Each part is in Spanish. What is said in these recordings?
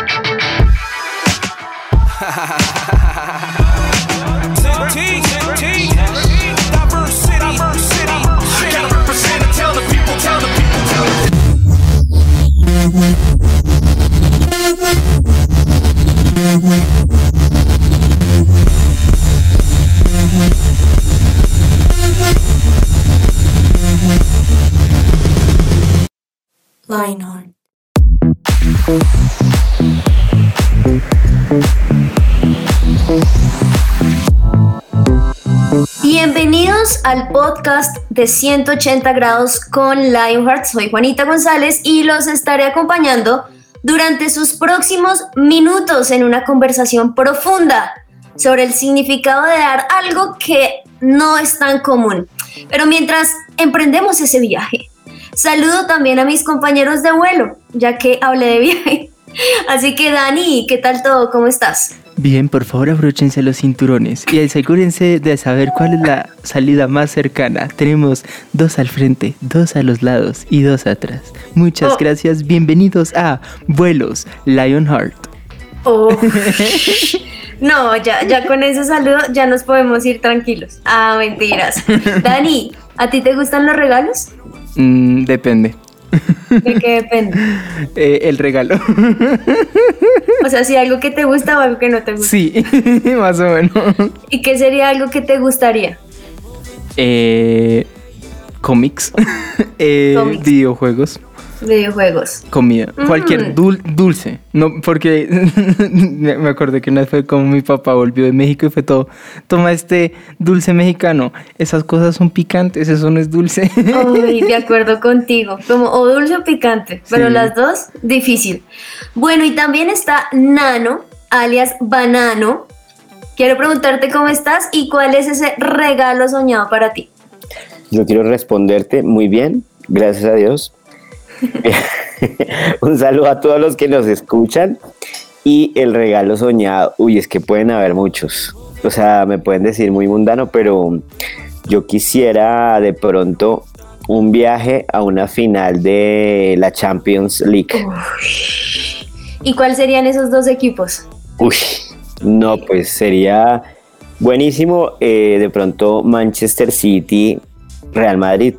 Lionheart. Podcast de 180 grados con Lionheart. Soy Juanita González y los estaré acompañando durante sus próximos minutos en una conversación profunda sobre el significado de dar algo que no es tan común. Pero mientras emprendemos ese viaje, saludo también a mis compañeros de vuelo, ya que hablé de viaje. Así que Dani, ¿qué tal todo? ¿Cómo estás? Bien, por favor abróchense los cinturones y asegúrense de saber cuál es la salida más cercana. Tenemos dos al frente, dos a los lados y dos atrás. Muchas Oh. gracias, bienvenidos a Vuelos Lionheart. Oh. No, ya, ya con ese saludo ya nos podemos ir tranquilos. Ah, mentiras. Dani, ¿a ti te gustan los regalos? Mm, depende. ¿De qué depende? Eh, el regalo. O sea, si algo que te gusta o algo que no te gusta. sí, más o menos. ¿Y qué sería algo que te gustaría? Eh, cómics, eh, videojuegos, Videojuegos. comida, Mm. cualquier dul- dulce. No, porque me acuerdo que una vez fue como mi papá volvió de México y fue todo, toma este dulce mexicano. Esas cosas son picantes, eso no es dulce. Uy, de acuerdo contigo. Como o dulce o picante, pero Sí. las dos, difícil. Bueno, y también está Nano, alias Banano. Quiero preguntarte cómo estás y cuál es ese regalo soñado para ti. Yo quiero responderte muy bien, gracias a Dios. Un saludo a todos los que nos escuchan. Y el regalo soñado, uy, es que pueden haber muchos. O sea, me pueden decir muy mundano, pero yo quisiera de pronto un viaje a una final de la Champions League. ¿Y cuáles serían esos dos equipos? Uy, no, pues sería buenísimo eh, de pronto Manchester City, Real Madrid.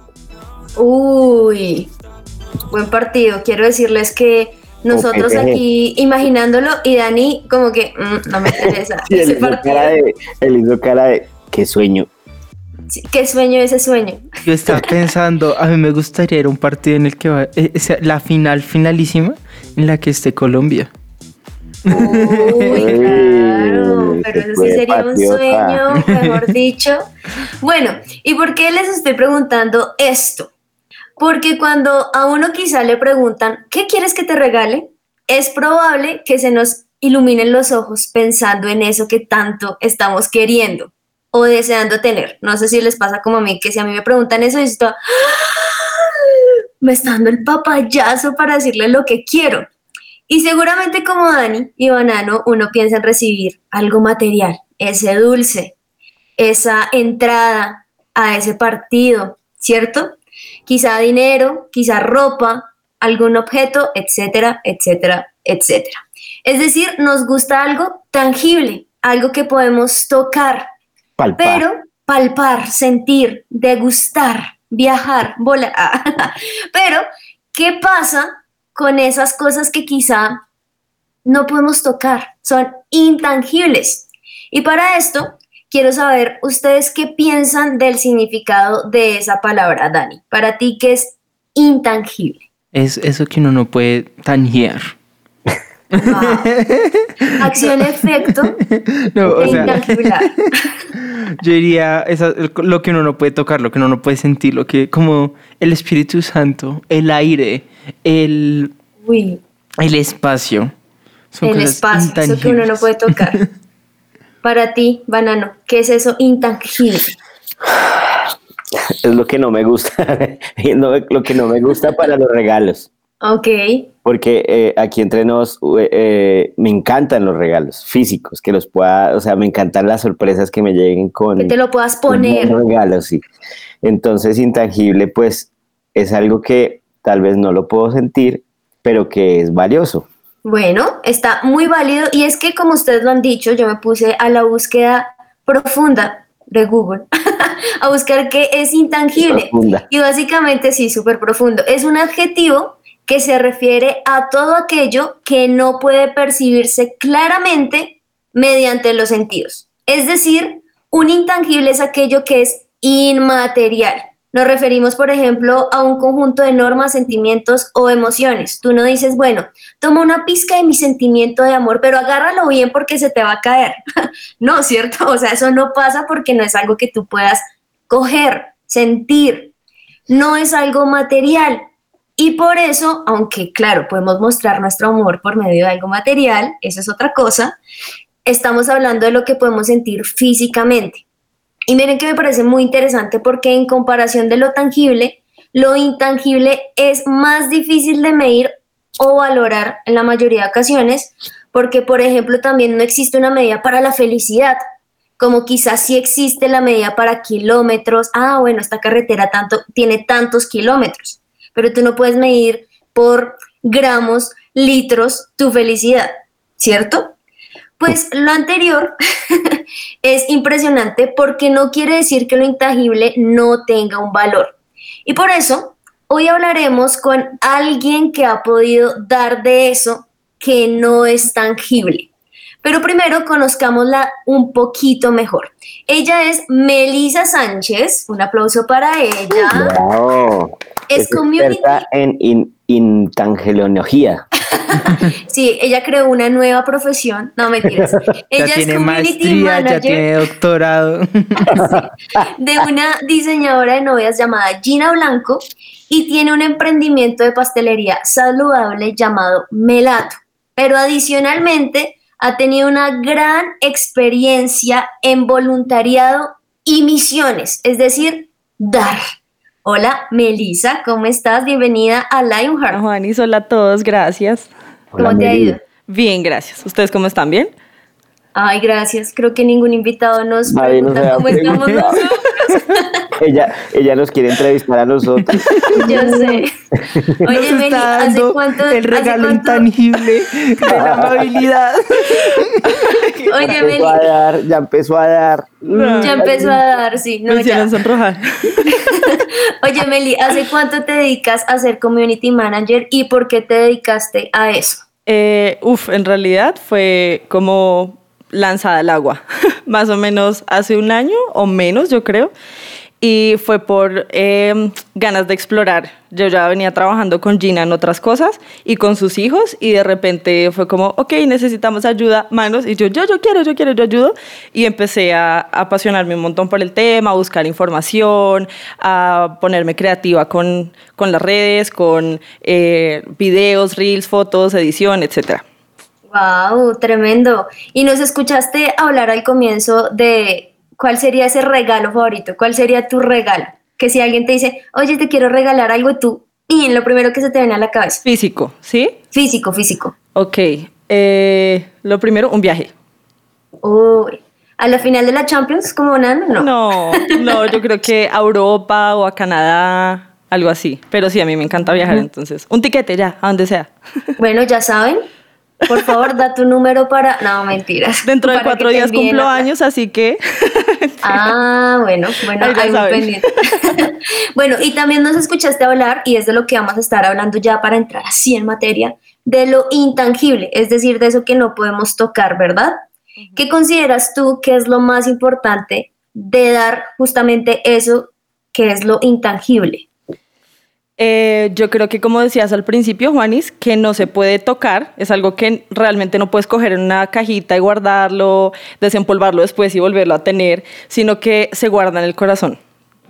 Uy, buen partido. Quiero decirles que nosotros aquí imaginándolo y Dani como que "Mm, no me interesa Sí, él ese hizo partido. cara de, él hizo cara de qué sueño. Sí, ¿Qué sueño ese sueño? Yo estaba pensando, a mí me gustaría ir a un partido en el que va, eh, sea, la final finalísima en la que esté Colombia. Uy, claro, pero eso sí sería un sueño, mejor dicho. Bueno, ¿y por qué les estoy preguntando esto? Porque cuando a uno quizá le preguntan, ¿qué quieres que te regale? Es probable que se nos iluminen los ojos pensando en eso que tanto estamos queriendo o deseando tener. No sé si les pasa como a mí, que si a mí me preguntan eso, ¡Ah! me está dando el papayazo para decirle lo que quiero. Y seguramente como Dani y Banano, uno piensa en recibir algo material, ese dulce, esa entrada a ese partido, ¿cierto? Quizá dinero, quizá ropa, algún objeto, etcétera, etcétera, etcétera. Es decir, nos gusta algo tangible, algo que podemos tocar, Palpar. pero palpar, sentir, degustar, viajar, volar. pero, ¿qué pasa con esas cosas que quizá no podemos tocar? Son intangibles. Y para esto, quiero saber ustedes qué piensan del significado de esa palabra, Dani. Para ti, ¿qué es intangible? Es eso que uno no puede tangiar. Wow. Acción-efecto No, o e sea, yo diría esa- lo que uno no puede tocar, lo que uno no puede sentir, lo que como el Espíritu Santo, el aire, el, Uy, el espacio. Son el espacio, eso que uno no puede tocar. Para ti, banano, ¿qué es eso intangible? Es lo que no me gusta. no- lo que no me gusta para los regalos. Ok, Porque eh, aquí entre nos eh, eh, me encantan los regalos físicos, que los pueda, o sea, me encantan las sorpresas que me lleguen con que te lo puedas poner. regalos, sí. Entonces, intangible, pues es algo que tal vez no lo puedo sentir, pero que es valioso. Bueno, está muy válido y es que como ustedes lo han dicho, yo me puse a la búsqueda profunda de Google a buscar qué es intangible. Profunda. Y básicamente sí, súper profundo. Es un adjetivo que se refiere a todo aquello que no puede percibirse claramente mediante los sentidos. Es decir, un intangible es aquello que es inmaterial. Nos referimos, por ejemplo, a un conjunto de normas, sentimientos o emociones. Tú no dices, bueno, toma una pizca de mi sentimiento de amor, pero agárralo bien porque se te va a caer. no, ¿cierto? O sea, eso no pasa porque no es algo que tú puedas coger, sentir. No es algo material. Y por eso, aunque claro, podemos mostrar nuestro amor por medio de algo material, eso es otra cosa, estamos hablando de lo que podemos sentir físicamente. Y miren que me parece muy interesante porque en comparación de lo tangible, lo intangible es más difícil de medir o valorar en la mayoría de ocasiones, porque por ejemplo también no existe una medida para la felicidad, como quizás sí existe la medida para kilómetros. Ah, bueno, esta carretera tanto, tiene tantos kilómetros, pero tú no puedes medir por gramos, litros tu felicidad, ¿cierto? Pues lo anterior es impresionante porque no quiere decir que lo intangible no tenga un valor. Y por eso hoy hablaremos con alguien que ha podido dar de eso que no es tangible. Pero primero conozcámosla un poquito mejor. Ella es Melisa Sánchez. Un aplauso para ella. Wow. Es community. experta en in- intangelonología. Sí, ella creó una nueva profesión. No, mentiras. Ella ya es tiene community maestría, ya manager tiene doctorado. de una diseñadora de novias llamada Gina Blanco y tiene un emprendimiento de pastelería saludable llamado Melato. Pero adicionalmente ha tenido una gran experiencia en voluntariado y misiones, es decir, dar. Hola, Melisa, ¿cómo estás? Bienvenida a Hola Lionheart. Juanis, hola a todos, gracias. ¿Cómo Hola, te ha ido? Bien, gracias. ¿Ustedes cómo están? ¿Bien? Ay, gracias. Creo que ningún invitado nos Nadie nos pregunta había cómo estamos nosotros. Ella, ella nos quiere entrevistar a nosotros. Yo sé. Oye, Nos Meli, ¿hace dando cuánto? el regalo cuánto- intangible de la amabilidad. Oye, ya Meli, empezó a dar, ya empezó a dar. ya empezó a dar, sí. No, Me ya. sonrojar. Oye, Meli, ¿hace cuánto te dedicas a ser community manager y por qué te dedicaste a eso? Eh, uf, en realidad fue como lanzada al agua, más o menos hace un año o menos, yo creo. Y fue por eh, ganas de explorar. Yo ya venía trabajando con Gina en otras cosas y con sus hijos y de repente fue como, ok, necesitamos ayuda, manos. Y yo, yo, yo quiero, yo quiero, yo ayudo. Y empecé a, apasionarme un montón por el tema, a buscar información, a ponerme creativa con, con las redes, con eh, videos, reels, fotos, edición, etcétera. Wow, tremendo. Y nos escuchaste hablar al comienzo de cuál sería ese regalo favorito, cuál sería tu regalo. Que si alguien te dice, oye, te quiero regalar algo tú, y lo primero que se te viene a la cabeza, Físico, ¿sí? físico, físico. Ok. eh, lo primero, un viaje. Uy, a la final de la Champions, como Nano, no. No, no, yo creo que a Europa o a Canadá, algo así. Pero sí, a mí me encanta viajar, entonces. Un tiquete ya, a donde sea. Bueno, ya saben. Por favor, da tu número para. No, mentiras. Dentro de cuatro días cumplo la- años, así que Ah, bueno, bueno, Ahí muy saben. pendiente. bueno, y también nos escuchaste hablar, y es de lo que vamos a estar hablando ya para entrar así en materia, de lo intangible, es decir, de eso que no podemos tocar, ¿verdad? ¿Qué consideras tú que es lo más importante de dar justamente eso que es lo intangible? Eh, yo creo que como decías al principio, Juanis, que no se puede tocar, es algo que realmente no puedes coger en una cajita y guardarlo, desempolvarlo después y volverlo a tener, sino que se guarda en el corazón,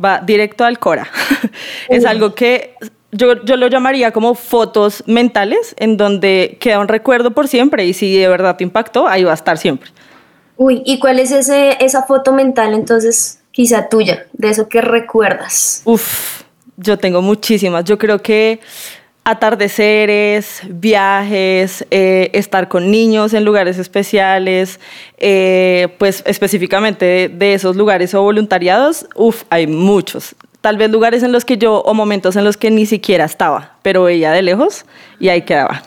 va directo al cora. es algo que yo, yo lo llamaría como fotos mentales, en donde queda un recuerdo por siempre y si de verdad te impactó, ahí va a estar siempre. Uy, ¿y cuál es ese, esa foto mental entonces, quizá tuya, de eso que recuerdas? Uf, yo tengo muchísimas. Yo creo que atardeceres, viajes, eh, estar con niños en lugares especiales, eh, pues específicamente de, de esos lugares o voluntariados, uf, hay muchos. Tal vez lugares en los que yo, o momentos en los que ni siquiera estaba, pero veía de lejos y ahí quedaba.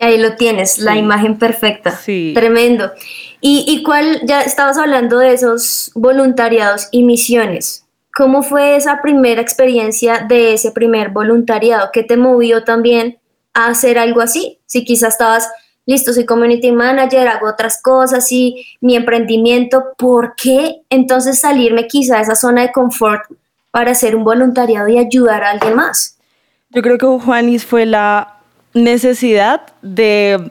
Ahí lo tienes, la imagen perfecta. Sí. Tremendo. ¿Y, ¿Y cuál, ya estabas hablando de esos voluntariados y misiones? ¿Cómo fue esa primera experiencia de ese primer voluntariado? ¿Qué te movió también a hacer algo así? Si quizás estabas, listo, soy community manager, hago otras cosas y mi emprendimiento, ¿por qué entonces salirme quizá de esa zona de confort para hacer un voluntariado y ayudar a alguien más? Yo creo que Juanis fue la necesidad de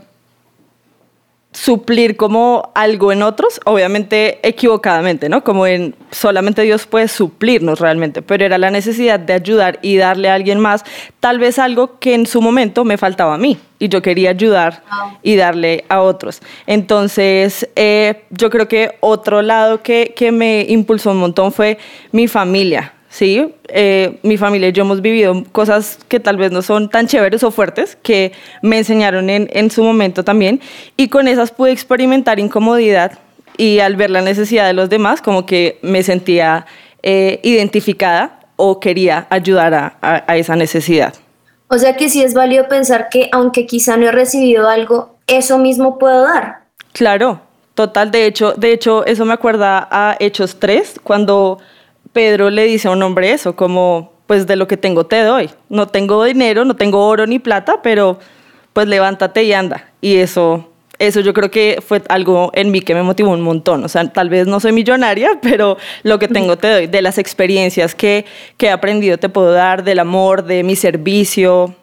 suplir como algo en otros, obviamente equivocadamente, ¿no? Como en solamente Dios puede suplirnos realmente, pero era la necesidad de ayudar y darle a alguien más tal vez algo que en su momento me faltaba a mí y yo quería ayudar y darle a otros. Entonces, eh, yo creo que otro lado que, que me impulsó un montón fue mi familia. Sí, eh, mi familia y yo hemos vivido cosas que tal vez no son tan chéveres o fuertes, que me enseñaron en, en su momento también, y con esas pude experimentar incomodidad y al ver la necesidad de los demás, como que me sentía eh, identificada o quería ayudar a, a, a esa necesidad. O sea que sí es válido pensar que aunque quizá no he recibido algo, eso mismo puedo dar. Claro, total. De hecho, de hecho eso me acuerda a Hechos 3, cuando Pedro le dice a un hombre eso, como pues de lo que tengo te doy. No tengo dinero, no tengo oro ni plata, pero pues levántate y anda. Y eso, eso yo creo que fue algo en mí que me motivó un montón. O sea, tal vez no soy millonaria, pero lo que tengo te doy. De las experiencias que, que he aprendido te puedo dar, del amor, de mi servicio.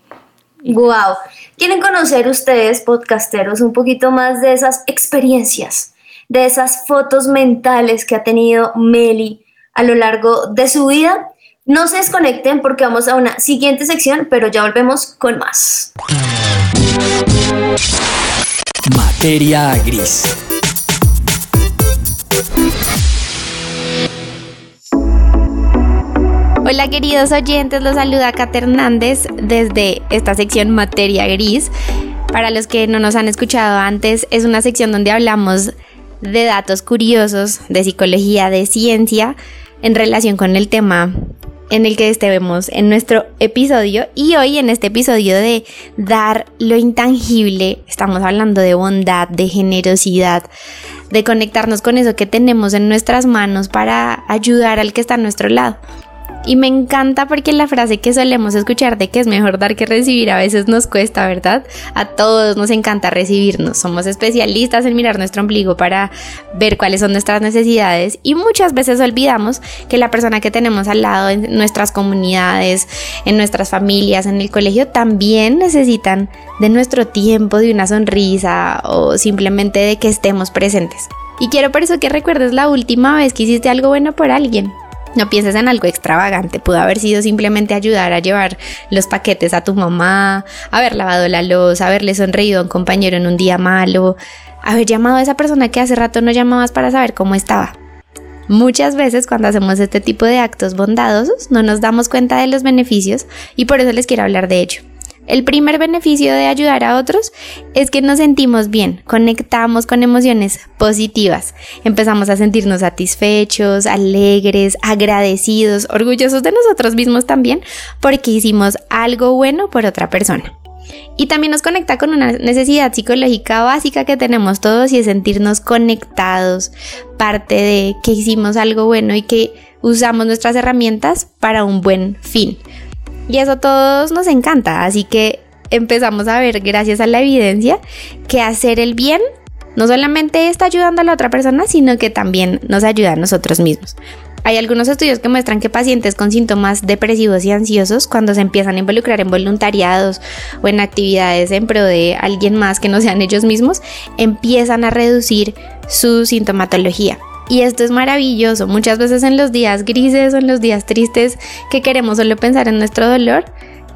Wow. ¿Quieren conocer ustedes, podcasteros, un poquito más de esas experiencias, de esas fotos mentales que ha tenido Meli? A lo largo de su vida. No se desconecten porque vamos a una siguiente sección, pero ya volvemos con más. Materia gris. Hola queridos oyentes, los saluda Kate Hernández desde esta sección Materia Gris. Para los que no nos han escuchado antes, es una sección donde hablamos de datos curiosos, de psicología, de ciencia, en relación con el tema en el que estemos en nuestro episodio y hoy en este episodio de dar lo intangible estamos hablando de bondad, de generosidad, de conectarnos con eso que tenemos en nuestras manos para ayudar al que está a nuestro lado. Y me encanta porque la frase que solemos escuchar de que es mejor dar que recibir a veces nos cuesta, ¿verdad? A todos nos encanta recibirnos. Somos especialistas en mirar nuestro ombligo para ver cuáles son nuestras necesidades y muchas veces olvidamos que la persona que tenemos al lado en nuestras comunidades, en nuestras familias, en el colegio, también necesitan de nuestro tiempo, de una sonrisa o simplemente de que estemos presentes. Y quiero por eso que recuerdes la última vez que hiciste algo bueno por alguien. No pienses en algo extravagante, pudo haber sido simplemente ayudar a llevar los paquetes a tu mamá, haber lavado la losa, haberle sonreído a un compañero en un día malo, haber llamado a esa persona que hace rato no llamabas para saber cómo estaba. Muchas veces cuando hacemos este tipo de actos bondadosos no nos damos cuenta de los beneficios y por eso les quiero hablar de ello. El primer beneficio de ayudar a otros es que nos sentimos bien, conectamos con emociones positivas, empezamos a sentirnos satisfechos, alegres, agradecidos, orgullosos de nosotros mismos también porque hicimos algo bueno por otra persona. Y también nos conecta con una necesidad psicológica básica que tenemos todos y es sentirnos conectados, parte de que hicimos algo bueno y que usamos nuestras herramientas para un buen fin. Y eso a todos nos encanta, así que empezamos a ver, gracias a la evidencia, que hacer el bien no solamente está ayudando a la otra persona, sino que también nos ayuda a nosotros mismos. Hay algunos estudios que muestran que pacientes con síntomas depresivos y ansiosos, cuando se empiezan a involucrar en voluntariados o en actividades en pro de alguien más que no sean ellos mismos, empiezan a reducir su sintomatología. Y esto es maravilloso. Muchas veces en los días grises o en los días tristes que queremos solo pensar en nuestro dolor,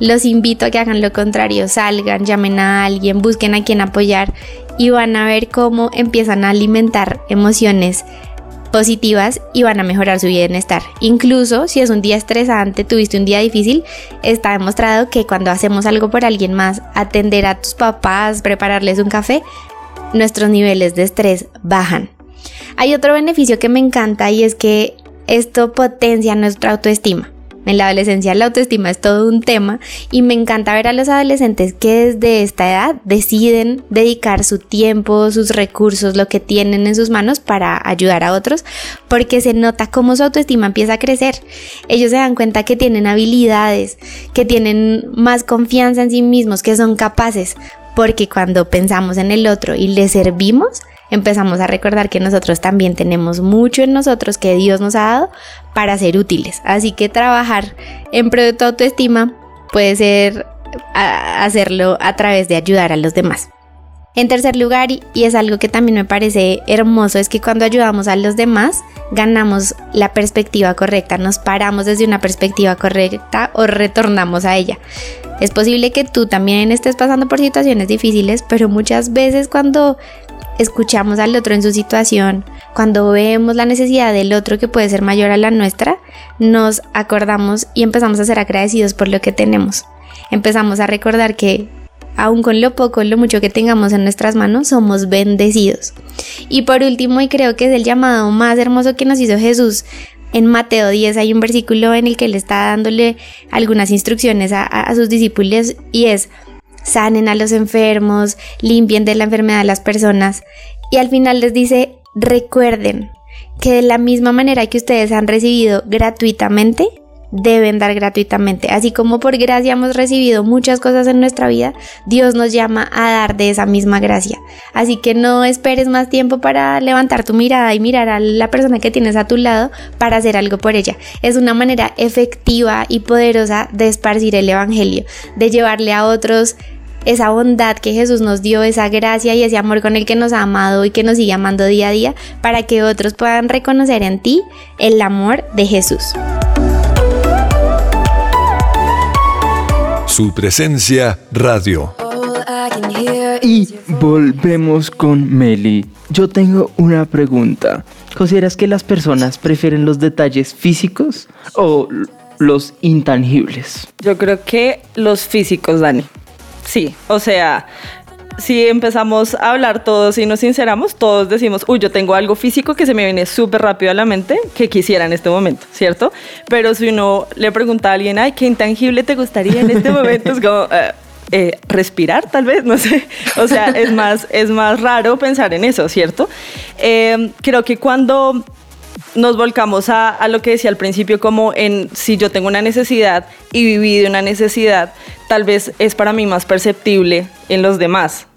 los invito a que hagan lo contrario, salgan, llamen a alguien, busquen a quien apoyar y van a ver cómo empiezan a alimentar emociones positivas y van a mejorar su bienestar. Incluso si es un día estresante, tuviste un día difícil, está demostrado que cuando hacemos algo por alguien más, atender a tus papás, prepararles un café, nuestros niveles de estrés bajan. Hay otro beneficio que me encanta y es que esto potencia nuestra autoestima. En la adolescencia la autoestima es todo un tema y me encanta ver a los adolescentes que desde esta edad deciden dedicar su tiempo, sus recursos, lo que tienen en sus manos para ayudar a otros, porque se nota cómo su autoestima empieza a crecer. Ellos se dan cuenta que tienen habilidades, que tienen más confianza en sí mismos, que son capaces, porque cuando pensamos en el otro y le servimos, empezamos a recordar que nosotros también tenemos mucho en nosotros que Dios nos ha dado para ser útiles. Así que trabajar en pro de tu autoestima puede ser hacerlo a través de ayudar a los demás. En tercer lugar, y es algo que también me parece hermoso, es que cuando ayudamos a los demás, ganamos la perspectiva correcta, nos paramos desde una perspectiva correcta o retornamos a ella. Es posible que tú también estés pasando por situaciones difíciles, pero muchas veces cuando escuchamos al otro en su situación, cuando vemos la necesidad del otro que puede ser mayor a la nuestra, nos acordamos y empezamos a ser agradecidos por lo que tenemos. Empezamos a recordar que aun con lo poco, lo mucho que tengamos en nuestras manos, somos bendecidos. Y por último, y creo que es el llamado más hermoso que nos hizo Jesús, en Mateo 10 hay un versículo en el que él está dándole algunas instrucciones a, a sus discípulos y es, sanen a los enfermos, limpien de la enfermedad a las personas. Y al final les dice, recuerden que de la misma manera que ustedes han recibido gratuitamente, deben dar gratuitamente. Así como por gracia hemos recibido muchas cosas en nuestra vida, Dios nos llama a dar de esa misma gracia. Así que no esperes más tiempo para levantar tu mirada y mirar a la persona que tienes a tu lado para hacer algo por ella. Es una manera efectiva y poderosa de esparcir el Evangelio, de llevarle a otros esa bondad que Jesús nos dio, esa gracia y ese amor con el que nos ha amado y que nos sigue amando día a día, para que otros puedan reconocer en ti el amor de Jesús. Su presencia radio. Y volvemos con Meli. Yo tengo una pregunta. ¿Consideras que las personas prefieren los detalles físicos o los intangibles? Yo creo que los físicos, Dani. Sí, o sea, si empezamos a hablar todos y nos sinceramos, todos decimos, uy, yo tengo algo físico que se me viene súper rápido a la mente que quisiera en este momento, ¿cierto? Pero si uno le pregunta a alguien, ay, ¿qué intangible te gustaría en este momento? Es como... Eh, eh, respirar tal vez, no sé, o sea, es más, es más raro pensar en eso, ¿cierto? Eh, creo que cuando nos volcamos a, a, lo que decía al principio, como en si yo tengo una necesidad y viví de una necesidad, tal vez es para mí más perceptible en los demás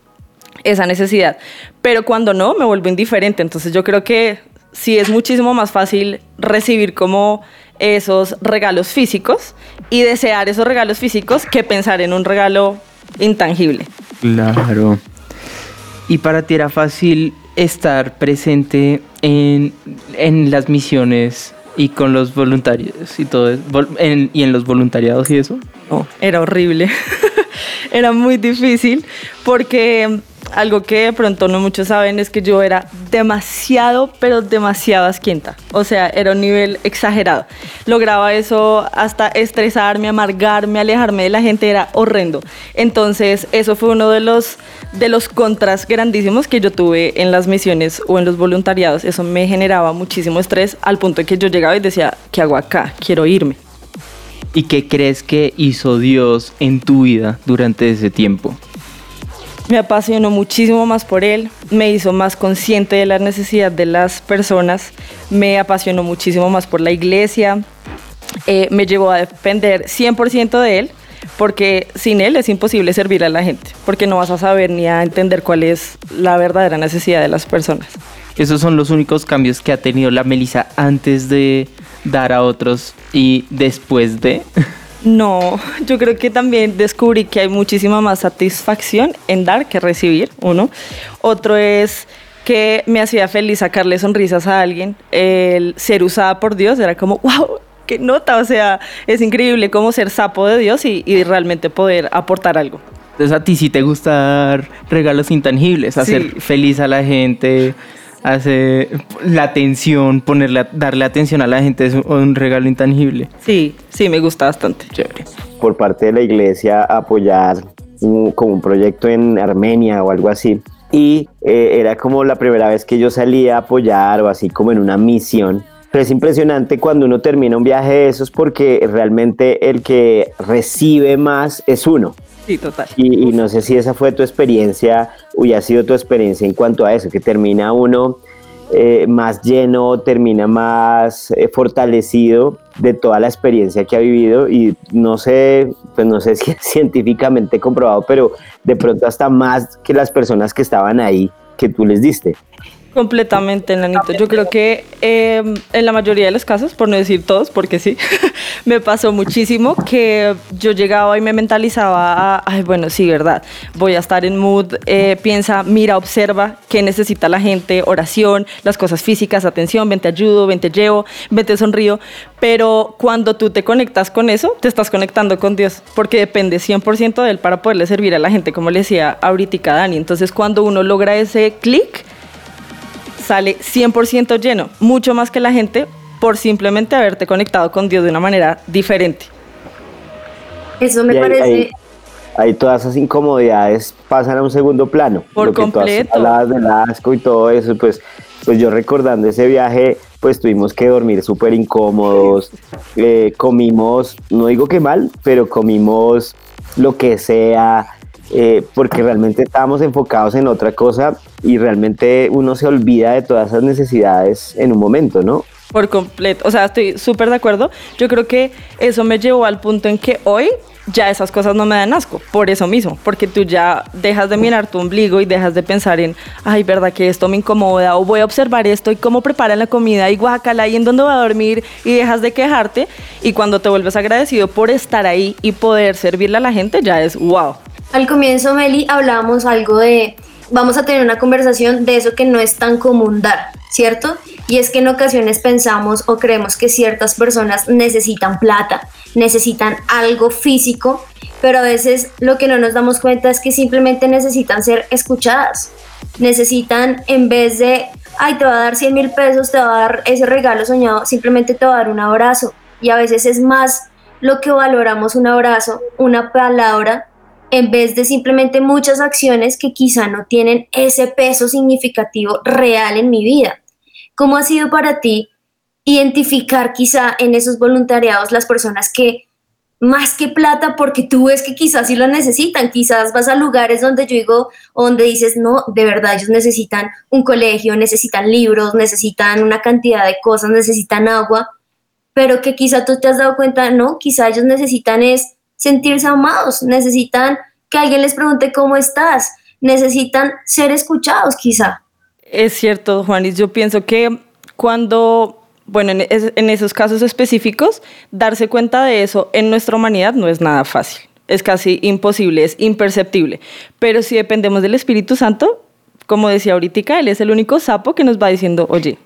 esa necesidad. Pero cuando no, me vuelvo indiferente. Entonces yo creo que sí es muchísimo más fácil recibir como esos regalos físicos y desear esos regalos físicos que pensar en un regalo intangible. Claro. Y para ti era fácil estar presente en, en las misiones y con los voluntarios y todo en, y en los voluntariados y eso. No, era horrible. era muy difícil porque algo que de pronto no muchos saben es que yo era demasiado, pero demasiado asquienta. O sea, era un nivel exagerado. Lograba eso hasta estresarme, amargarme, alejarme de la gente, era horrendo. Entonces, eso fue uno de los, de los contras grandísimos que yo tuve en las misiones o en los voluntariados. Eso me generaba muchísimo estrés al punto que yo llegaba y decía, ¿qué hago acá? Quiero irme. ¿Y qué crees que hizo Dios en tu vida durante ese tiempo? Me apasionó muchísimo más por él, me hizo más consciente de la necesidad de las personas, me apasionó muchísimo más por la iglesia, eh, me llevó a depender 100% de él, porque sin él es imposible servir a la gente, porque no vas a saber ni a entender cuál es la verdadera necesidad de las personas. Esos son los únicos cambios que ha tenido la Melissa antes de dar a otros y después de... No, yo creo que también descubrí que hay muchísima más satisfacción en dar que recibir, uno. Otro es que me hacía feliz sacarle sonrisas a alguien. El ser usada por Dios era como, wow, qué nota. O sea, es increíble cómo ser sapo de Dios y, realmente poder aportar algo. Entonces a ti sí te gusta dar regalos intangibles, hacer feliz a la gente hace la atención, ponerle, darle atención a la gente es un regalo intangible. Sí, sí, me gusta bastante. Chévere. Por parte de la iglesia apoyar como un proyecto en Armenia o algo así. Y eh, era como la primera vez que yo salía a apoyar o así como en una misión. Pero es impresionante cuando uno termina un viaje de esos porque realmente el que recibe más es uno. Sí, total. Y, no sé si esa fue tu experiencia, o ha sido tu experiencia en cuanto a eso, que termina uno eh, más lleno, termina más eh, fortalecido de toda la experiencia que ha vivido y no sé, pues no sé si es científicamente comprobado, pero de pronto hasta más que las personas que estaban ahí que tú les diste. Completamente, Nanito. Yo creo que eh, en la mayoría de los casos, por no decir todos, porque sí, me pasó muchísimo que yo llegaba y me mentalizaba, a, ay, bueno, sí, verdad, voy a estar en mood, eh, piensa, mira, observa qué necesita la gente, oración, las cosas físicas, atención, ven te ayudo, ven te llevo, ven te sonrío, pero cuando tú te conectas con eso, te estás conectando con Dios, porque depende 100% de Él para poderle servir a la gente, como le decía ahorita Dani. Entonces, cuando uno logra ese clic, sale 100% lleno, mucho más que la gente por simplemente haberte conectado con Dios de una manera diferente. Eso me ahí- parece... ahí- Ahí todas esas incomodidades pasan a un segundo plano. Por Lo que tú has- completo. hablabas del asco y todo eso, pues, pues yo recordando ese viaje, pues tuvimos que dormir súper incómodos, eh, comimos, no digo que mal, pero comimos lo que sea, eh, porque realmente estábamos enfocados en otra cosa y realmente uno se olvida de todas esas necesidades en un momento, ¿no? Por completo, o sea, estoy súper de acuerdo. Yo creo que eso me llevó al punto en que hoy ya esas cosas no me dan asco, por eso mismo, porque tú ya dejas de mirar tu ombligo y dejas de pensar en, ay, verdad que esto me incomoda, o voy a observar esto y cómo preparan la comida y guácala y en dónde va a dormir y dejas de quejarte y cuando te vuelves agradecido por estar ahí y poder servirle a la gente ya es wow. Al comienzo, Meli, hablábamos algo de, vamos a tener una conversación de eso que no es tan común dar, ¿cierto? Y es que en ocasiones pensamos o creemos que ciertas personas necesitan plata, necesitan algo físico, pero a veces lo que no nos damos cuenta es que simplemente necesitan ser escuchadas. Necesitan, en vez de, ay, te va a dar 100 mil pesos, te va a dar ese regalo soñado, simplemente te va a dar un abrazo. Y a veces es más lo que valoramos un abrazo, una palabra, en vez de simplemente muchas acciones que quizá no tienen ese peso significativo real en mi vida. ¿Cómo ha sido para ti identificar quizá en esos voluntariados las personas que más que plata, porque tú ves que quizás sí lo necesitan, quizás vas a lugares donde yo digo, donde dices, no, de verdad ellos necesitan un colegio, necesitan libros, necesitan una cantidad de cosas, necesitan agua, pero que quizá tú te has dado cuenta, no, quizá ellos necesitan es sentirse amados, necesitan que alguien les pregunte cómo estás, necesitan ser escuchados quizá. Es cierto, Juanis, yo pienso que cuando, bueno, en, es- en esos casos específicos, darse cuenta de eso en nuestra humanidad no es nada fácil. Es casi imposible, es imperceptible. Pero si dependemos del Espíritu Santo, como decía ahorita, Él es el único sapo que nos va diciendo, oye,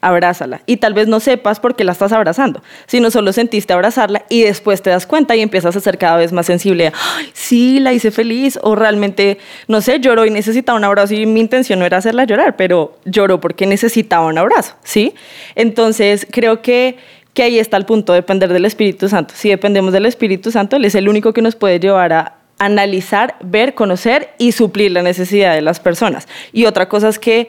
abrázala. Y tal vez no sepas por qué la estás abrazando, sino solo sentiste abrazarla y después te das cuenta y empiezas a ser cada vez más sensible. Ay, sí, la hice feliz. O realmente, no sé, lloró y necesitaba un abrazo y mi intención no era hacerla llorar, pero lloró porque necesitaba un abrazo, ¿sí? Entonces, creo que, que ahí está el punto, depender del Espíritu Santo. Si dependemos del Espíritu Santo, Él es el único que nos puede llevar a analizar, ver, conocer y suplir la necesidad de las personas. Y otra cosa es que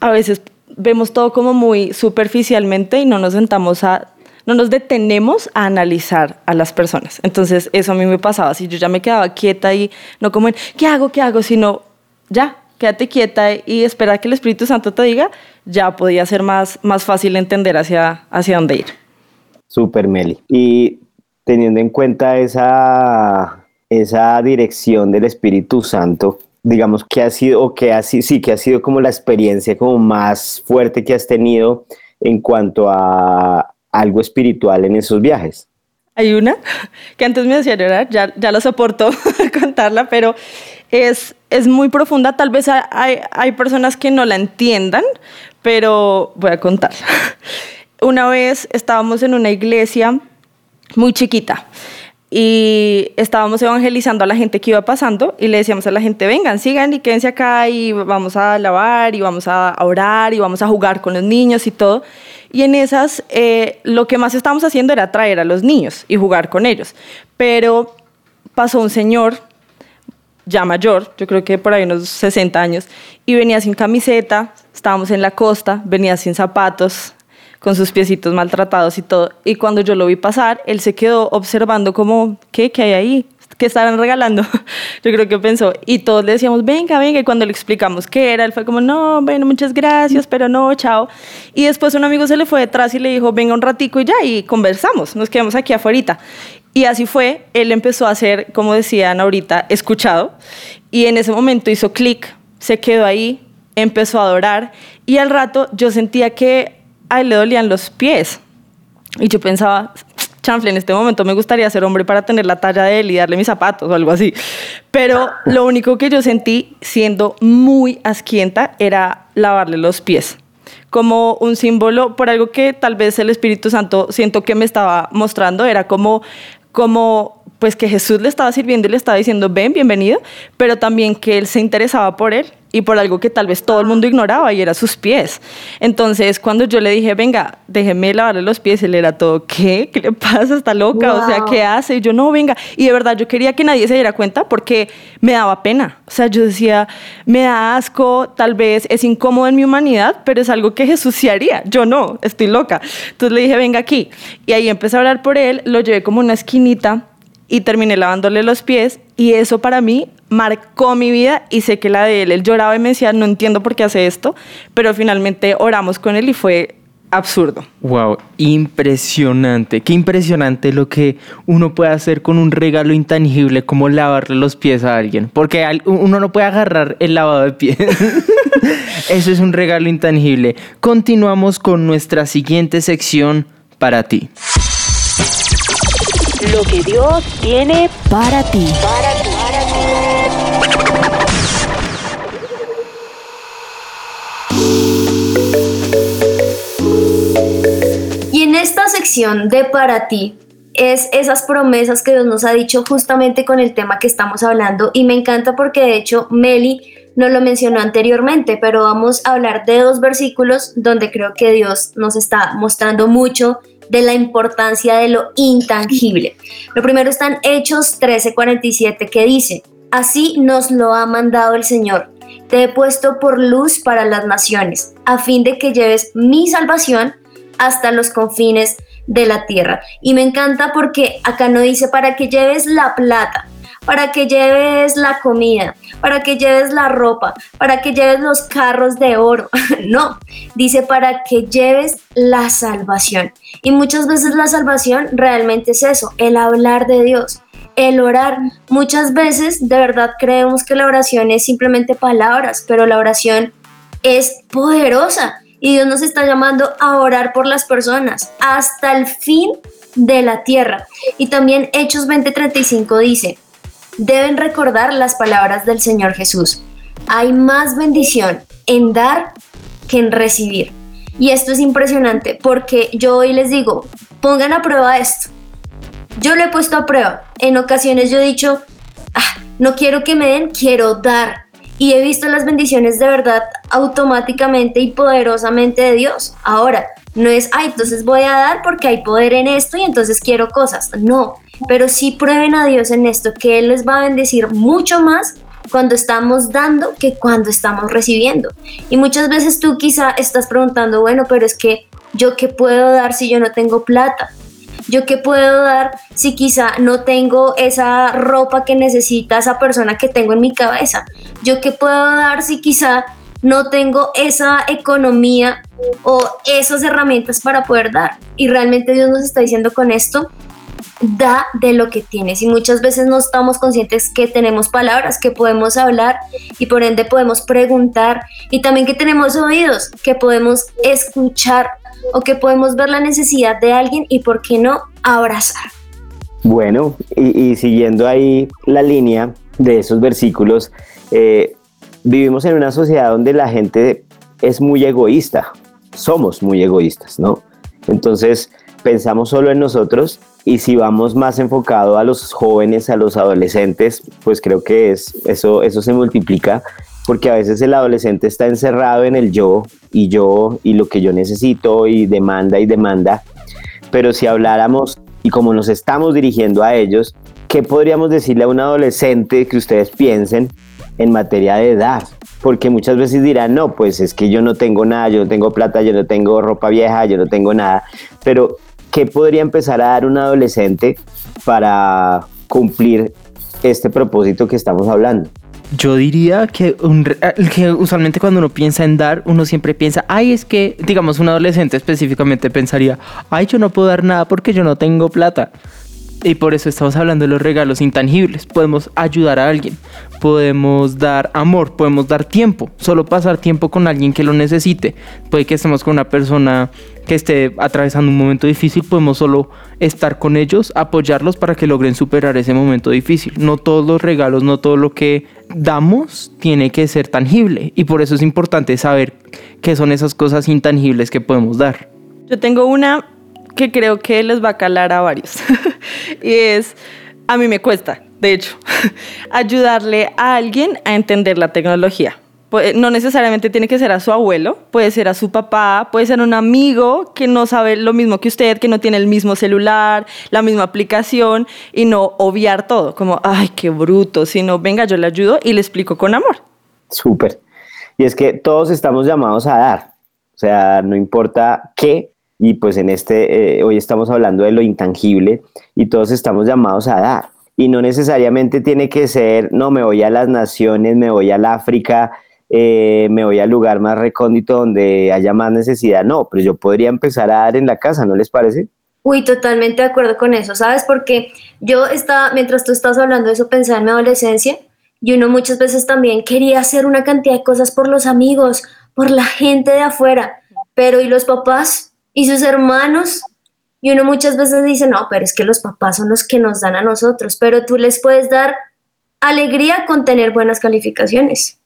a veces vemos todo como muy superficialmente y no nos sentamos a, no nos detenemos a analizar a las personas. Entonces eso a mí me pasaba, si yo ya me quedaba quieta y no como en, ¿qué hago? ¿Qué hago? Sino, ya, quédate quieta y espera que el Espíritu Santo te diga, ya podía ser más, más fácil entender hacia, hacia dónde ir. Super Meli. Y teniendo en cuenta esa, esa dirección del Espíritu Santo, digamos que ha sido, o que ha sí, que ha sido como la experiencia como más fuerte que has tenido en cuanto a algo espiritual en esos viajes. Hay una que antes me hacía llorar, ya, ya lo soporto contarla, pero es, es muy profunda. Tal vez hay- hay, personas que no la entiendan, pero voy a contarla. Una vez estábamos en una iglesia muy chiquita y estábamos evangelizando a la gente que iba pasando y le decíamos a la gente, vengan, sigan y quédense acá y vamos a alabar y vamos a orar y vamos a jugar con los niños y todo. Y en esas, eh, lo que más estábamos haciendo era traer a los niños y jugar con ellos. Pero pasó un señor ya mayor, yo creo que por ahí unos 60 años, y venía sin camiseta, estábamos en la costa, venía sin zapatos, con sus piecitos maltratados y todo. Y cuando yo lo vi pasar, él se quedó observando como, ¿qué? ¿Qué hay ahí? ¿Qué estaban regalando? Yo creo que pensó. Y todos le decíamos, venga, venga. Y cuando le explicamos qué era, él fue como, no, bueno, muchas gracias, pero no, chao. Y después un amigo se le fue detrás y le dijo, venga un ratico y ya, y conversamos. Nos quedamos aquí afuera. Y así fue, él empezó a ser, como decían ahorita, escuchado. Y en ese momento hizo clic, se quedó ahí, empezó a adorar. Y al rato yo sentía que a él le dolían los pies. Y yo pensaba, chanfle, en este momento me gustaría ser hombre para tener la talla de él y darle mis zapatos o algo así. Pero lo único que yo sentí siendo muy asquienta era lavarle los pies como un símbolo por algo que tal vez el Espíritu Santo siento que me estaba mostrando, era como, como pues que Jesús le estaba sirviendo y le estaba diciendo, ven, bienvenido, pero también que él se interesaba por él y por algo que tal vez todo el mundo ignoraba y era sus pies. Entonces, cuando yo le dije, venga, déjeme lavarle los pies, él era todo, ¿qué? ¿Qué le pasa? ¿Está loca? O sea, ¿qué hace? Y yo, no, venga. Y de verdad, yo quería que nadie se diera cuenta porque me daba pena. O sea, yo decía, me da asco, tal vez es incómodo en mi humanidad, pero es algo que Jesús sí haría. Yo no, estoy loca. Entonces le dije, venga aquí. Y ahí empecé a hablar por él, lo llevé como una esquinita y terminé lavándole los pies y eso para mí marcó mi vida y sé que la de él, él lloraba y me decía, no entiendo por qué hace esto, pero finalmente oramos con él y fue absurdo. Wow, impresionante, qué impresionante lo que uno puede hacer con un regalo intangible como lavarle los pies a alguien, porque uno no puede agarrar el lavado de pies. Eso es un regalo intangible. Continuamos con nuestra siguiente sección para ti lo que Dios tiene para ti. Y en esta sección de para ti es esas promesas que Dios nos ha dicho justamente con el tema que estamos hablando. Y me encanta porque de hecho Meli no lo mencionó anteriormente, pero vamos a hablar de dos versículos donde creo que Dios nos está mostrando mucho de la importancia de lo intangible. Lo primero está en Hechos 13:47 que dice, así nos lo ha mandado el Señor. Te he puesto por luz para las naciones, a fin de que lleves mi salvación hasta los confines de la tierra. Y me encanta porque acá no dice para que lleves la plata, para que lleves la comida, para que lleves la ropa, para que lleves los carros de oro. no, dice para que lleves la salvación. Y muchas veces la salvación realmente es eso, el hablar de Dios, el orar. Muchas veces de verdad creemos que la oración es simplemente palabras, pero la oración es poderosa y Dios nos está llamando a orar por las personas hasta el fin de la tierra. Y también Hechos 20:35 dice, deben recordar las palabras del Señor Jesús. Hay más bendición en dar que en recibir. Y esto es impresionante porque yo hoy les digo, pongan a prueba esto. Yo lo he puesto a prueba. En ocasiones yo he dicho, ah, no quiero que me den, quiero dar. Y he visto las bendiciones de verdad automáticamente y poderosamente de Dios. Ahora, no es, ay, entonces voy a dar porque hay poder en esto y entonces quiero cosas. No, pero sí prueben a Dios en esto, que Él les va a bendecir mucho más cuando estamos dando que cuando estamos recibiendo. Y muchas veces tú quizá estás preguntando, bueno, pero es que yo qué puedo dar si yo no tengo plata? ¿Yo qué puedo dar si quizá no tengo esa ropa que necesita esa persona que tengo en mi cabeza? ¿Yo qué puedo dar si quizá no tengo esa economía o esas herramientas para poder dar. Y realmente Dios nos está diciendo con esto, da de lo que tienes. Y muchas veces no estamos conscientes que tenemos palabras, que podemos hablar y por ende podemos preguntar. Y también que tenemos oídos, que podemos escuchar o que podemos ver la necesidad de alguien y, ¿por qué no, abrazar? Bueno, y, siguiendo ahí la línea de esos versículos, eh, vivimos en una sociedad donde la gente es muy egoísta, somos muy egoístas, ¿no? Entonces pensamos solo en nosotros y si vamos más enfocado a los jóvenes, a los adolescentes, pues creo que es, eso, eso se multiplica porque a veces el adolescente está encerrado en el yo y yo y lo que yo necesito y demanda y demanda, pero si habláramos y como nos estamos dirigiendo a ellos, ¿qué podríamos decirle a un adolescente que ustedes piensen en materia de dar. Porque muchas veces dirán, no, pues es que yo no tengo nada, yo no tengo plata, yo no tengo ropa vieja, yo no tengo nada, pero ¿qué podría empezar a dar un adolescente para cumplir este propósito que estamos hablando? Yo diría que, eh, que usualmente cuando uno piensa en dar, uno siempre piensa, ay, es que, digamos, un adolescente específicamente pensaría, ay, yo no puedo dar nada porque yo no tengo plata. Y por eso estamos hablando de los regalos intangibles. Podemos ayudar a alguien, podemos dar amor, podemos dar tiempo, solo pasar tiempo con alguien que lo necesite. Puede que estemos con una persona que esté atravesando un momento difícil, podemos solo estar con ellos, apoyarlos para que logren superar ese momento difícil. No todos los regalos, no todo lo que damos tiene que ser tangible. Y por eso es importante saber qué son esas cosas intangibles que podemos dar. Yo tengo una que creo que les va a calar a varios. y es, a mí me cuesta, de hecho, ayudarle a alguien a entender la tecnología. No necesariamente tiene que ser a su abuelo, puede ser a su papá, puede ser un amigo que no sabe lo mismo que usted, que no tiene el mismo celular, la misma aplicación y no obviar todo, como, ay, qué bruto, sino, venga, yo le ayudo y le explico con amor. Súper. Y es que todos estamos llamados a dar. O sea, no importa qué. Y pues en este, eh, hoy estamos hablando de lo intangible y todos estamos llamados a dar. Y no necesariamente tiene que ser, no, me voy a las naciones, me voy al África, eh, me voy al lugar más recóndito donde haya más necesidad. No, pero yo podría empezar a dar en la casa, ¿no les parece? Uy, totalmente de acuerdo con eso, ¿sabes? Porque yo estaba, mientras tú estás hablando de eso, pensaba en mi adolescencia y uno muchas veces también quería hacer una cantidad de cosas por los amigos, por la gente de afuera, pero ¿y los papás? ¿Y sus hermanos? Y uno muchas veces dice, no, pero es que los papás son los que nos dan a nosotros, pero tú les puedes dar alegría con tener buenas calificaciones.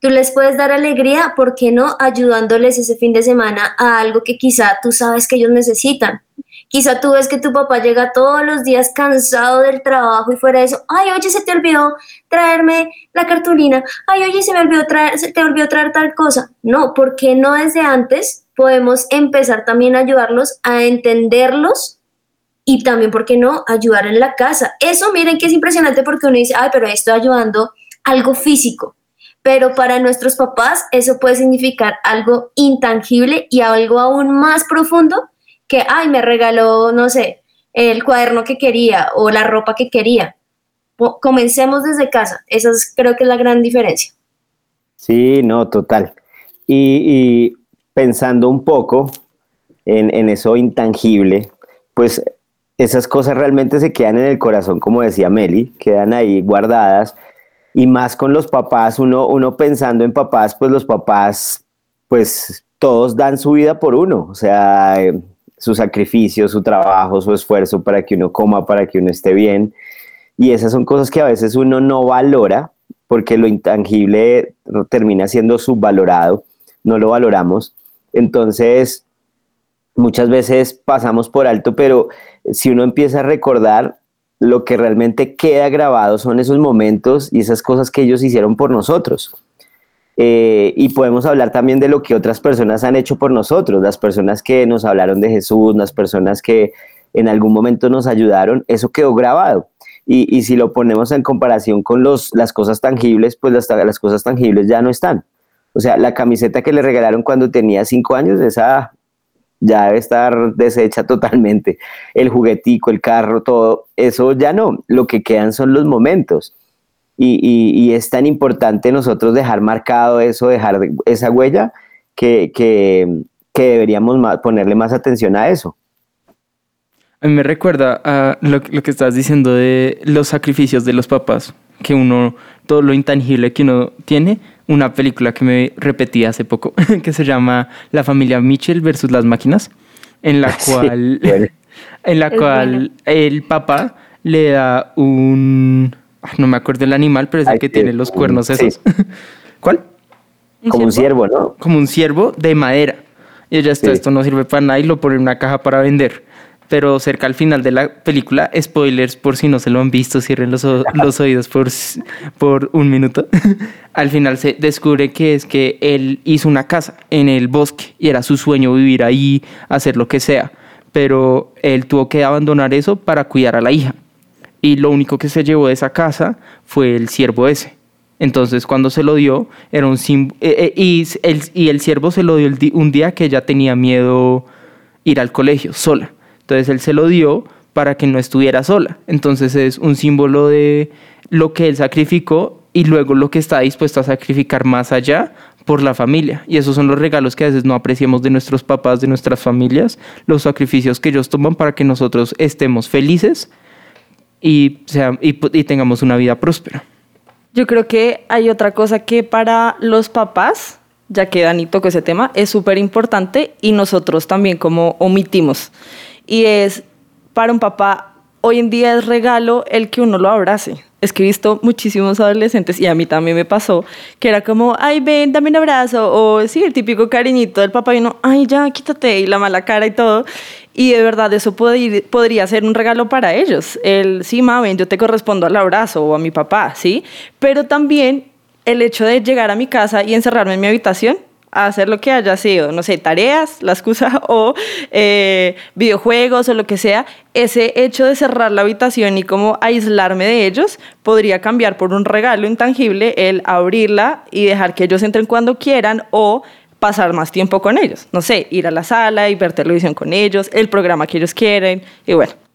Tú les puedes dar alegría, ¿por qué no? Ayudándoles ese fin de semana a algo que quizá tú sabes que ellos necesitan. Quizá tú ves que tu papá llega todos los días cansado del trabajo y fuera de eso, ay, oye, se te olvidó traerme la cartulina, ay, oye, se me olvidó traer, se te olvidó traer tal cosa. No, ¿por qué no desde antes podemos empezar también a ayudarlos a entenderlos y también, ¿por qué no?, ayudar en la casa. Eso, miren que es impresionante porque uno dice, ay, pero estoy ayudando algo físico. Pero para nuestros papás eso puede significar algo intangible y algo aún más profundo que, ay, me regaló, no sé, el cuaderno que quería o la ropa que quería. Comencemos desde casa. Esa es, creo que es la gran diferencia. Sí, no, total. Y, y pensando un poco en, eso intangible, pues esas cosas realmente se quedan en el corazón, como decía Meli, quedan ahí guardadas. Y más con los papás, uno, uno pensando en papás, pues los papás, pues todos dan su vida por uno, o sea, su sacrificio, su trabajo, su esfuerzo para que uno coma, para que uno esté bien. Y esas son cosas que a veces uno no valora porque lo intangible termina siendo subvalorado, no lo valoramos. Entonces, muchas veces pasamos por alto, pero si uno empieza a recordar, lo que realmente queda grabado son esos momentos y esas cosas que ellos hicieron por nosotros. Eh, y podemos hablar también de lo que otras personas han hecho por nosotros, las personas que nos hablaron de Jesús, las personas que en algún momento nos ayudaron, eso quedó grabado. Y, y si lo ponemos en comparación con los, las cosas tangibles, pues las, las cosas tangibles ya no están. O sea, la camiseta que le regalaron cuando tenía cinco años, esa ya debe estar deshecha totalmente. El juguetico, el carro, todo, eso ya no. Lo que quedan son los momentos. Y, y, y es tan importante nosotros dejar marcado eso, dejar esa huella, que, que, que deberíamos más, ponerle más atención a eso. A mí me recuerda a lo, lo que estás diciendo de los sacrificios de los papás, que uno, todo lo intangible que uno tiene, una película que me repetí hace poco, que se llama La familia Mitchell versus las máquinas, en la Sí, cual, bueno. en la Es cual el papá le da un, ah, no me acuerdo el animal, pero es el Ay, que sí, tiene los cuernos sí. esos. ¿Cuál? Como un ciervo, ¿no? como un ciervo de madera. Y ella está, Sí. esto no sirve para nada y lo pone en una caja para vender. Pero cerca al final de la película, spoilers por si no se lo han visto, cierren los, los oídos por, por un minuto. al final se descubre que es que él hizo una casa en el bosque y era su sueño vivir ahí, hacer lo que sea. Pero él tuvo que abandonar eso para cuidar a la hija. Y lo único que se llevó de esa casa fue el ciervo ese. Entonces cuando se lo dio, era un símbolo, y, el, y el siervo se lo dio un día que ella tenía miedo ir al colegio sola. Entonces él se lo dio para que no estuviera sola. Entonces es un símbolo de lo que él sacrificó y luego lo que está dispuesto a sacrificar más allá por la familia. Y esos son los regalos que a veces no apreciamos de nuestros papás, de nuestras familias, los sacrificios que ellos toman para que nosotros estemos felices y, tengamos una vida próspera. Yo creo que hay otra cosa que para los papás, ya que Dani tocó ese tema, es súper importante y nosotros también como omitimos. Y es, para un papá, hoy en día es regalo el que uno lo abrace. Es que he visto muchísimos adolescentes, y a mí también me pasó, que era como, ay, ven, dame un abrazo, o sí, el típico cariñito del papá y uno, ay, ya, quítate, y la mala cara y todo. Y de verdad, eso podría, podría ser un regalo para ellos. El, sí, ma, ven, yo te correspondo al abrazo, o a mi papá, ¿sí? Pero también el hecho de llegar a mi casa y encerrarme en mi habitación, hacer lo que haya sido, no sé, tareas, la excusa, o eh, videojuegos o lo que sea, ese hecho de cerrar la habitación y como aislarme de ellos podría cambiar por un regalo intangible el abrirla y dejar que ellos entren cuando quieran o pasar más tiempo con ellos. No sé, ir a la sala y ver televisión con ellos, el programa que ellos quieren y bueno.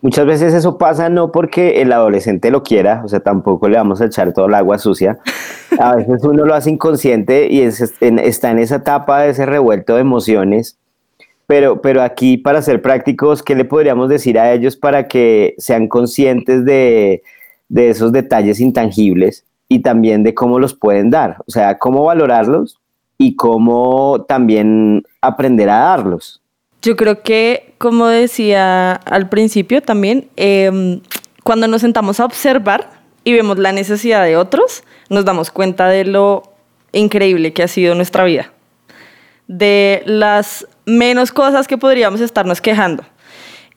Muchas veces eso pasa no porque el adolescente lo quiera, o sea, tampoco le vamos a echar todo el agua sucia. A veces uno lo hace inconsciente y es, en, está en esa etapa de ese revuelto de emociones. Pero, pero aquí, para ser prácticos, ¿qué le podríamos decir a ellos para que sean conscientes de, de esos detalles intangibles y también de cómo los pueden dar? O sea, cómo valorarlos y cómo también aprender a darlos. Yo creo que, como decía al principio también, eh, cuando nos sentamos a observar y vemos la necesidad de otros, nos damos cuenta de lo increíble que ha sido nuestra vida, de las menos cosas que podríamos estarnos quejando.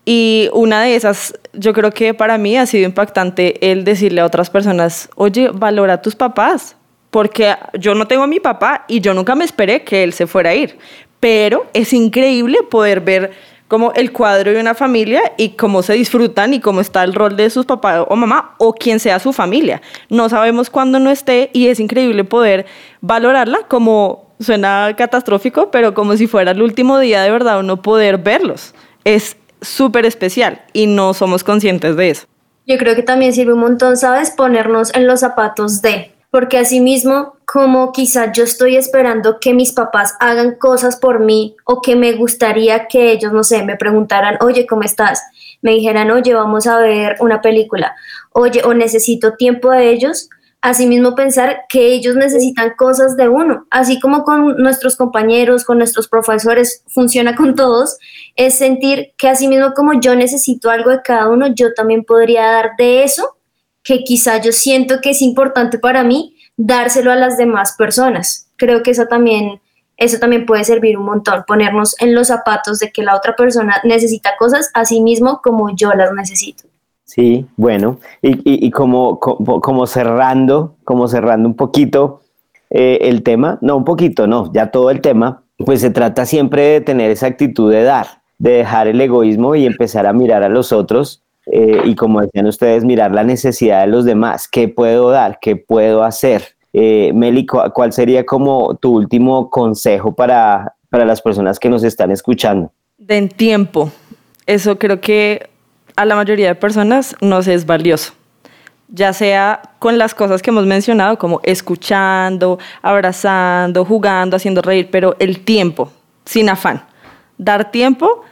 Y una de esas, yo creo que para mí ha sido impactante el decirle a otras personas, oye, valora a tus papás, porque yo no tengo a mi papá y yo nunca me esperé que él se fuera a ir, pero es increíble poder ver como el cuadro de una familia y cómo se disfrutan y cómo está el rol de sus papás o mamá o quien sea su familia. No sabemos cuándo no esté y es increíble poder valorarla como suena catastrófico, pero como si fuera el último día de verdad uno poder verlos. Es súper especial y no somos conscientes de eso. Yo creo que también sirve un montón, ¿sabes? Ponernos en los zapatos de, porque asimismo, como quizá yo estoy esperando que mis papás hagan cosas por mí o que me gustaría que ellos, no sé, me preguntaran, oye, ¿cómo estás? Me dijeran, oye, vamos a ver una película, oye, o necesito tiempo de ellos. Asimismo, pensar que ellos necesitan cosas de uno, así como con nuestros compañeros, con nuestros profesores, funciona con todos, es sentir que asimismo como yo necesito algo de cada uno, yo también podría dar de eso que quizá yo siento que es importante para mí dárselo a las demás personas. Creo que eso también, eso también puede servir un montón, ponernos en los zapatos de que la otra persona necesita cosas así mismo como yo las necesito. Sí, bueno, y, y, y como, como, como, cerrando, como cerrando un poquito eh, el tema, no un poquito, no, ya todo el tema, pues se trata siempre de tener esa actitud de dar, de dejar el egoísmo y empezar a mirar a los otros eh, y como decían ustedes, mirar la necesidad de los demás, qué puedo dar, qué puedo hacer. Eh, Meli, ¿cuál sería como tu último consejo para, para las personas que nos están escuchando? Den tiempo. Eso creo que a la mayoría de personas nos es valioso. Ya sea con las cosas que hemos mencionado, como escuchando, abrazando, jugando, haciendo reír, pero el tiempo, sin afán. Dar tiempo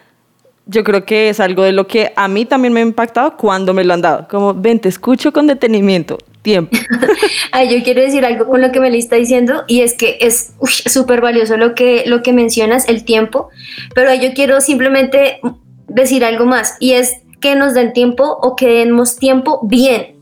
yo creo que es algo de lo que a mí también me ha impactado cuando me lo han dado. Como, ven, te escucho con detenimiento, tiempo. Ay, yo quiero decir algo con lo que me le está diciendo y es que es súper valioso lo que, lo que mencionas, el tiempo, pero yo quiero simplemente decir algo más y es que nos den tiempo o que demos tiempo bien.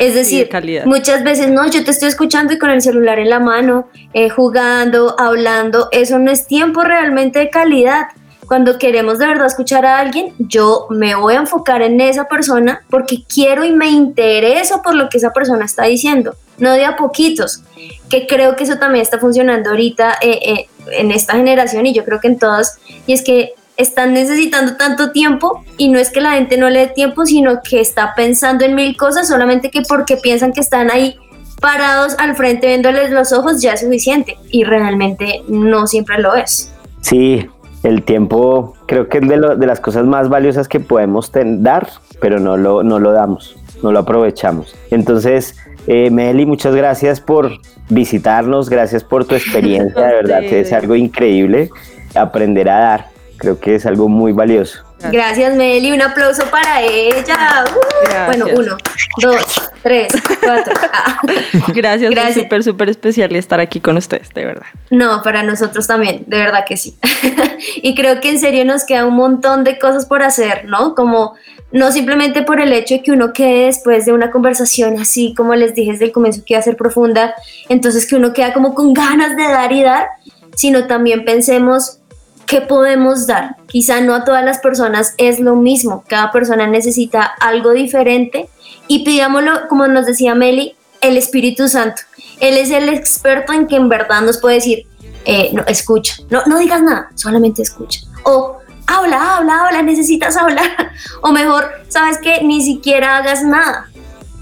Es decir, sí, muchas veces no, yo te estoy escuchando y con el celular en la mano, eh, jugando, hablando, eso no es tiempo realmente de calidad cuando queremos de verdad escuchar a alguien, yo me voy a enfocar en esa persona porque quiero y me intereso por lo que esa persona está diciendo, no de a poquitos, que creo que eso también está funcionando ahorita eh, eh, en esta generación y yo creo que en todas, y es que están necesitando tanto tiempo y no es que la gente no le dé tiempo, sino que está pensando en mil cosas, solamente que porque piensan que están ahí parados al frente viéndoles los ojos ya es suficiente y realmente no siempre lo es. Sí, el tiempo creo que es de, lo- de las cosas más valiosas que podemos ten- dar, pero no lo, no lo damos, no lo aprovechamos. Entonces, eh, Meli, muchas gracias por visitarnos, gracias por tu experiencia, de verdad que es algo increíble aprender a dar, creo que es algo muy valioso. Gracias, Meli. Un aplauso para ella. Uh. Bueno, uno, dos, tres, cuatro. Ah. Gracias, Gracias. es súper, súper especial estar aquí con ustedes, de verdad. No, para nosotros también, de verdad que sí. y creo que en serio nos queda un montón de cosas por hacer, ¿no? Como no simplemente por el hecho de que uno quede después de una conversación así, como les dije desde el comienzo que iba a ser profunda, entonces que uno queda como con ganas de dar y dar, sino también pensemos qué podemos dar. Quizá no a todas las personas es lo mismo, cada persona necesita algo diferente y pidámoslo, como nos decía Meli, el Espíritu Santo. Él es el experto en que en verdad nos puede decir, eh, no, escucha, no, no digas nada, solamente escucha. O habla, habla, habla, necesitas hablar. O mejor, sabes que ni siquiera hagas nada.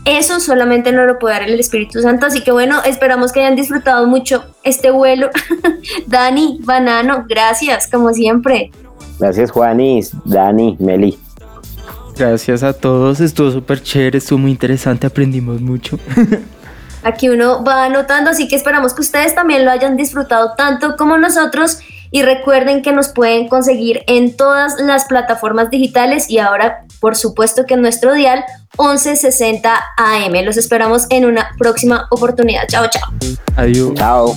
Eso solamente no lo puede dar el Espíritu Santo. Así que bueno, esperamos que hayan disfrutado mucho este vuelo. Dani, Banano, gracias, como siempre. Gracias Juanis, Dani, Meli. Gracias a todos, estuvo súper chévere, estuvo muy interesante, aprendimos mucho. Aquí uno va anotando, así que esperamos que ustedes también lo hayan disfrutado tanto como nosotros. Y recuerden que nos pueden conseguir en todas las plataformas digitales y ahora, por supuesto, que en nuestro dial 1160 AM. Los esperamos en una próxima oportunidad. Chao, chao. Adiós. Chao.